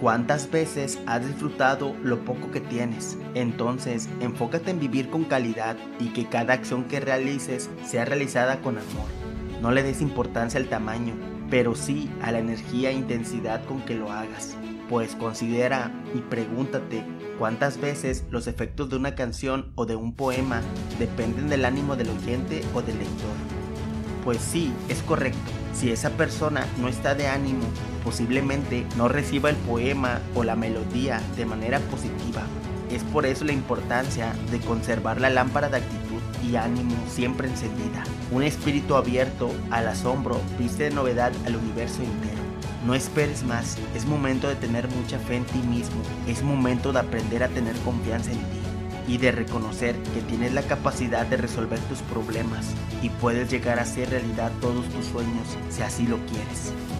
¿Cuántas veces has disfrutado lo poco que tienes? Entonces, enfócate en vivir con calidad y que cada acción que realices sea realizada con amor. No le des importancia al tamaño, pero sí a la energía e intensidad con que lo hagas. Pues considera y pregúntate cuántas veces los efectos de una canción o de un poema dependen del ánimo del oyente o del lector. Pues sí, es correcto. Si esa persona no está de ánimo, posiblemente no reciba el poema o la melodía de manera positiva. Es por eso la importancia de conservar la lámpara de actitud y ánimo siempre encendida. Un espíritu abierto al asombro viste de novedad al universo entero. No esperes más, es momento de tener mucha fe en ti mismo, es momento de aprender a tener confianza en ti y de reconocer que tienes la capacidad de resolver tus problemas y puedes llegar a hacer realidad todos tus sueños si así lo quieres.